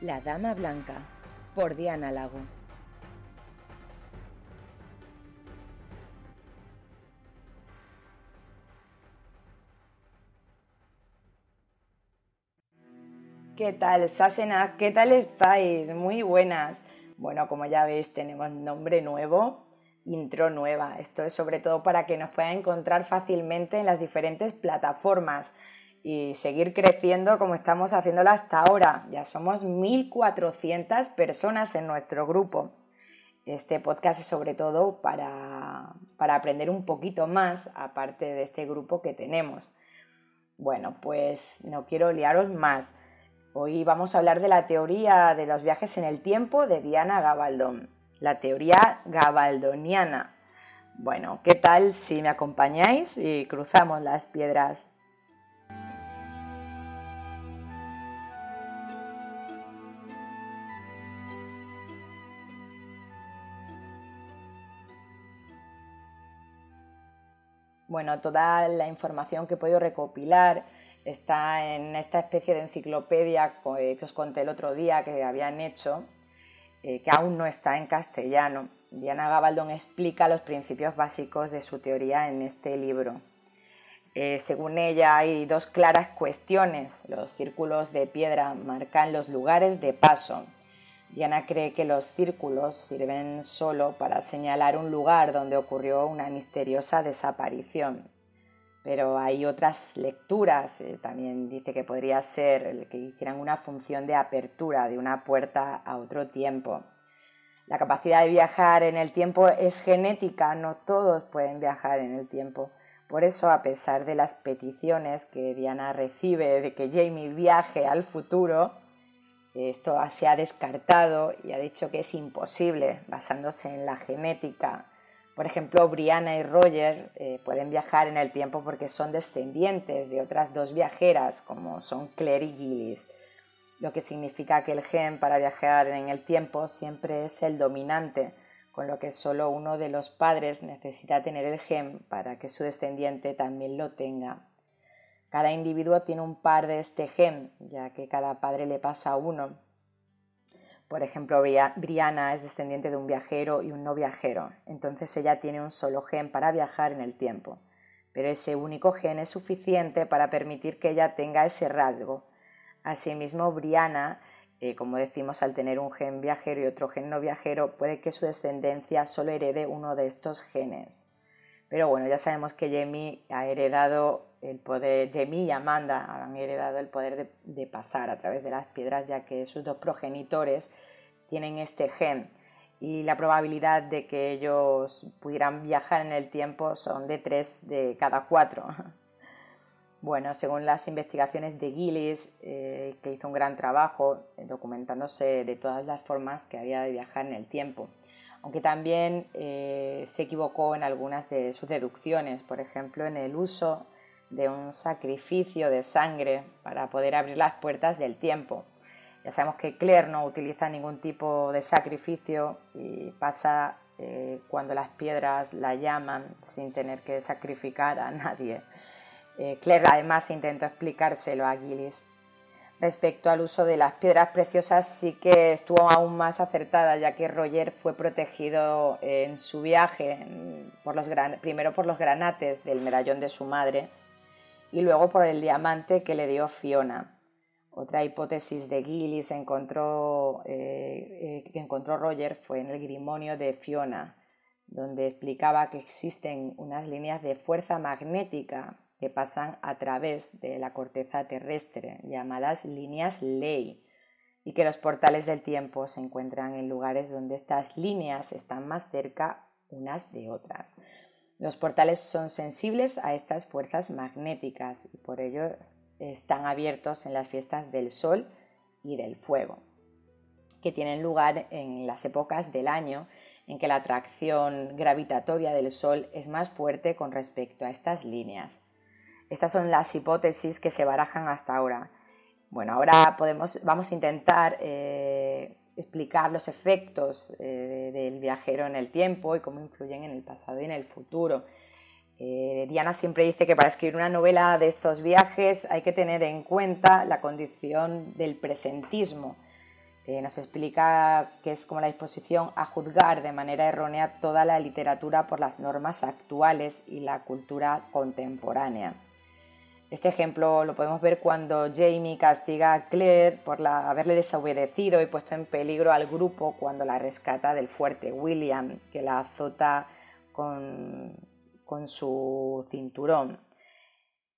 La Dama Blanca, por Diana Lago. ¿Qué tal, Sasena? ¿Qué tal estáis? Muy buenas. Bueno, como ya veis, tenemos nombre nuevo, intro nueva. Esto es sobre todo para que nos puedan encontrar fácilmente en las diferentes plataformas y seguir creciendo como estamos haciéndolo hasta ahora. Ya somos 1.400 personas en nuestro grupo. Este podcast es sobre todo para, para aprender un poquito más, aparte de este grupo que tenemos. Bueno, pues no quiero liaros más. Hoy vamos a hablar de la teoría de los viajes en el tiempo de Diana Gabaldón, la teoría gabaldoniana. Bueno, ¿qué tal si me acompañáis y cruzamos las piedras? Bueno, toda la información que he podido recopilar está en esta especie de enciclopedia que os conté el otro día que habían hecho, eh, que aún no está en castellano. Diana Gabaldón explica los principios básicos de su teoría en este libro. Eh, según ella hay dos claras cuestiones. Los círculos de piedra marcan los lugares de paso Diana cree que los círculos sirven solo para señalar un lugar donde ocurrió una misteriosa desaparición. Pero hay otras lecturas, eh, también dice que podría ser que hicieran una función de apertura de una puerta a otro tiempo. La capacidad de viajar en el tiempo es genética, no todos pueden viajar en el tiempo. Por eso, a pesar de las peticiones que Diana recibe de que Jamie viaje al futuro, esto se ha descartado y ha dicho que es imposible basándose en la genética. Por ejemplo, Brianna y Roger eh, pueden viajar en el tiempo porque son descendientes de otras dos viajeras, como son Claire y Gillis, lo que significa que el gen para viajar en el tiempo siempre es el dominante, con lo que solo uno de los padres necesita tener el gen para que su descendiente también lo tenga. Cada individuo tiene un par de este gen, ya que cada padre le pasa uno. Por ejemplo, Brianna es descendiente de un viajero y un no viajero, entonces ella tiene un solo gen para viajar en el tiempo, pero ese único gen es suficiente para permitir que ella tenga ese rasgo. Asimismo, Brianna, eh, como decimos, al tener un gen viajero y otro gen no viajero, puede que su descendencia solo herede uno de estos genes. Pero bueno, ya sabemos que Jamie ha heredado el poder, Jamie y Amanda han heredado el poder de, pasar a través de las piedras, ya que sus dos progenitores tienen este gen y la probabilidad de que ellos pudieran viajar en el tiempo son de tres de cada cuatro. Bueno, según las investigaciones de Gillis, eh, que hizo un gran trabajo eh, documentándose de todas las formas que había de viajar en el tiempo, aunque también eh, se equivocó en algunas de sus deducciones, por ejemplo, en el uso de un sacrificio de sangre para poder abrir las puertas del tiempo. Ya sabemos que Claire no utiliza ningún tipo de sacrificio y pasa eh, cuando las piedras la llaman sin tener que sacrificar a nadie. Eh, Claire además intentó explicárselo a Gillis. Respecto al uso de las piedras preciosas sí que estuvo aún más acertada ya que Roger fue protegido en su viaje por los primero por los granates del medallón de su madre y luego por el diamante que le dio Fiona. Otra hipótesis de Gillis encontró, eh, eh, que encontró Roger fue en el Grimonio de Fiona, donde explicaba que existen unas líneas de fuerza magnética que pasan a través de la corteza terrestre, llamadas líneas ley, y que los portales del tiempo se encuentran en lugares donde estas líneas están más cerca unas de otras. Los portales son sensibles a estas fuerzas magnéticas y por ello están abiertos en las fiestas del Sol y del Fuego, que tienen lugar en las épocas del año en que la atracción gravitatoria del Sol es más fuerte con respecto a estas líneas. Estas son las hipótesis que se barajan hasta ahora. Bueno, ahora podemos, vamos a intentar eh, explicar los efectos eh, del viajero en el tiempo y cómo influyen en el pasado y en el futuro. Eh, Diana siempre dice que para escribir una novela de estos viajes hay que tener en cuenta la condición del presentismo, Eh, nos explica que es como la disposición a juzgar de manera errónea toda la literatura por las normas actuales y la cultura contemporánea. Este ejemplo lo podemos ver cuando Jamie castiga a Claire por haberle desobedecido y puesto en peligro al grupo cuando la rescata del fuerte William, que la azota con, su cinturón.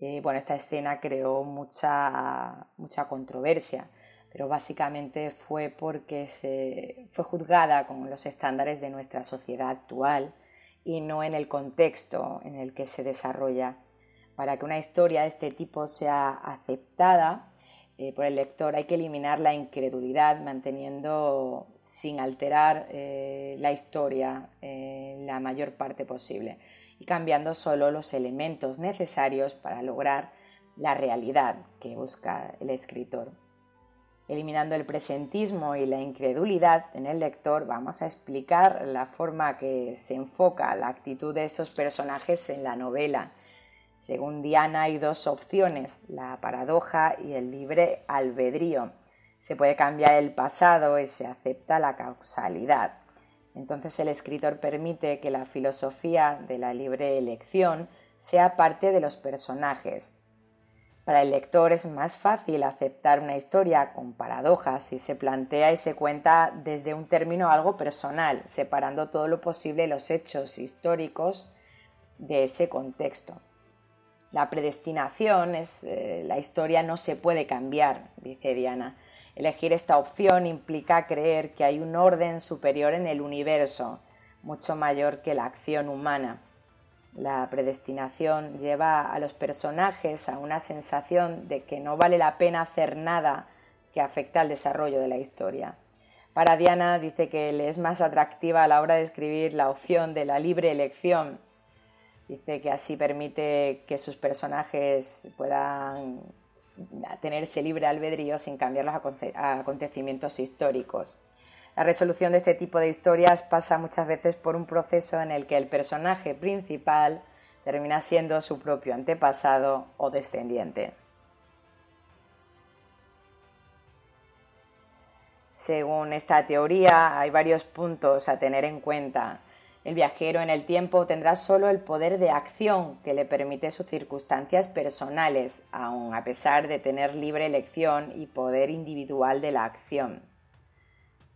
Eh, bueno, esta escena creó mucha, mucha controversia, pero básicamente fue porque se, fue juzgada con los estándares de nuestra sociedad actual y no en el contexto en el que se desarrolla para que una historia de este tipo sea aceptada eh, por el lector hay que eliminar la incredulidad manteniendo sin alterar eh, la historia eh, la mayor parte posible y cambiando solo los elementos necesarios para lograr la realidad que busca el escritor. Eliminando el presentismo y la incredulidad en el lector, vamos a explicar la forma que se enfoca la actitud de esos personajes en la novela según Diana hay dos opciones, la paradoja y el libre albedrío. Se puede cambiar el pasado y se acepta la causalidad. Entonces el escritor permite que la filosofía de la libre elección sea parte de los personajes. Para el lector es más fácil aceptar una historia con paradojas si se plantea y se cuenta desde un término algo personal, separando todo lo posible los hechos históricos de ese contexto. La predestinación es eh, la historia no se puede cambiar, dice Diana. Elegir esta opción implica creer que hay un orden superior en el universo, mucho mayor que la acción humana. La predestinación lleva a los personajes a una sensación de que no vale la pena hacer nada que afecte al desarrollo de la historia. Para Diana dice que le es más atractiva a la hora de escribir la opción de la libre elección Dice que así permite que sus personajes puedan tenerse libre albedrío sin cambiar los acontecimientos históricos. La resolución de este tipo de historias pasa muchas veces por un proceso en el que el personaje principal termina siendo su propio antepasado o descendiente. Según esta teoría, hay varios puntos a tener en cuenta el viajero en el tiempo tendrá solo el poder de acción que le permite sus circunstancias personales, aun a pesar de tener libre elección y poder individual de la acción.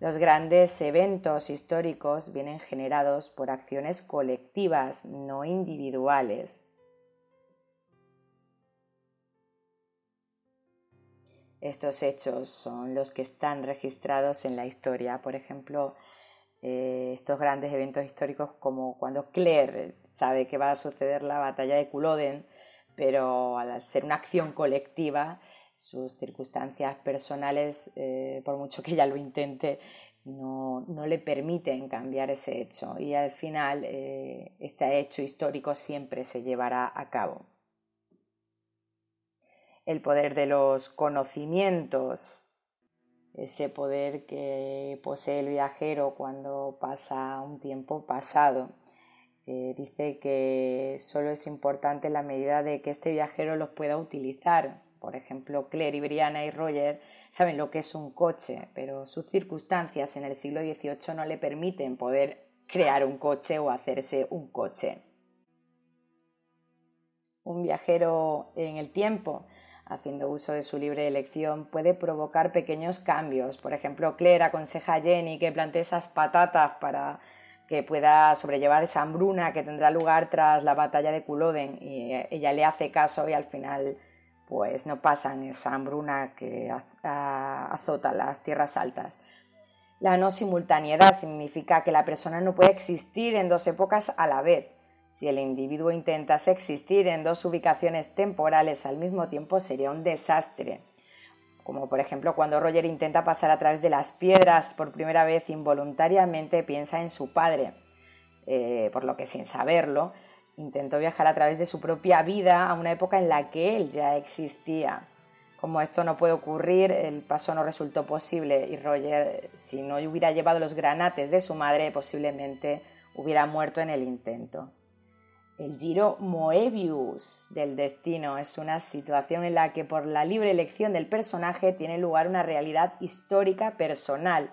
Los grandes eventos históricos vienen generados por acciones colectivas, no individuales. Estos hechos son los que están registrados en la historia. Por ejemplo, eh, estos grandes eventos históricos como cuando Claire sabe que va a suceder la batalla de Culloden, pero al ser una acción colectiva, sus circunstancias personales, eh, por mucho que ella lo intente, no, le permiten cambiar ese hecho y al final eh, este hecho histórico siempre se llevará a cabo. El poder de los conocimientos ese poder que posee el viajero cuando pasa un tiempo pasado. Eh, dice que solo es importante la medida de que este viajero los pueda utilizar. Por ejemplo, Claire y Brianna y Roger saben lo que es un coche, pero sus circunstancias en el siglo XVIII no le permiten poder crear un coche o hacerse un coche. Un viajero en el tiempo haciendo uso de su libre elección, puede provocar pequeños cambios. Por ejemplo, Claire aconseja a Jenny que plante esas patatas para que pueda sobrellevar esa hambruna que tendrá lugar tras la batalla de Culloden y ella le hace caso y al final pues no pasan esa hambruna que azota las tierras altas. La no simultaneidad significa que la persona no puede existir en dos épocas a la vez si el individuo intentase existir en dos ubicaciones temporales al mismo tiempo sería un desastre. Como por ejemplo cuando Roger intenta pasar a través de las piedras por primera vez involuntariamente piensa en su padre, eh, por lo que sin saberlo intentó viajar a través de su propia vida a una época en la que él ya existía. Como esto no puede ocurrir, el paso no resultó posible y Roger, si no hubiera llevado los granates de su madre, posiblemente hubiera muerto en el intento. El giro Moebius del destino es una situación en la que por la libre elección del personaje tiene lugar una realidad histórica personal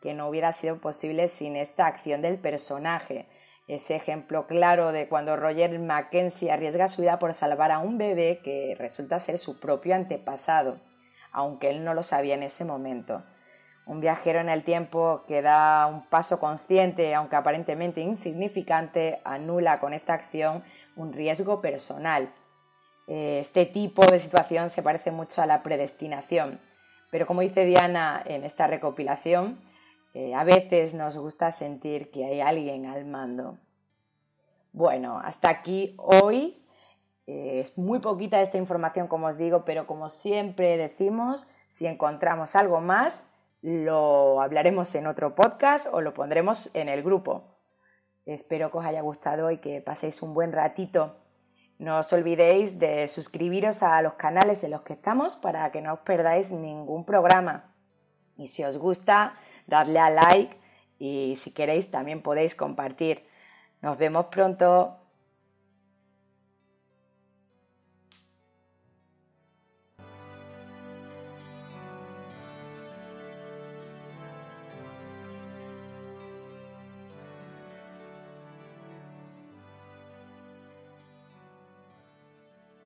que no hubiera sido posible sin esta acción del personaje. Ese ejemplo claro de cuando Roger Mackenzie arriesga su vida por salvar a un bebé que resulta ser su propio antepasado, aunque él no lo sabía en ese momento. Un viajero en el tiempo que da un paso consciente, aunque aparentemente insignificante, anula con esta acción un riesgo personal. Eh, este tipo de situación se parece mucho a la predestinación, pero como dice Diana en esta recopilación, eh, a veces nos gusta sentir que hay alguien al mando. Bueno, hasta aquí hoy. Eh, es muy poquita esta información, como os digo, pero como siempre decimos, si encontramos algo más, lo hablaremos en otro podcast o lo pondremos en el grupo. Espero que os haya gustado y que paséis un buen ratito. No os olvidéis de suscribiros a los canales en los que estamos para que no os perdáis ningún programa. Y si os gusta, dadle a like y si queréis también podéis compartir. Nos vemos pronto.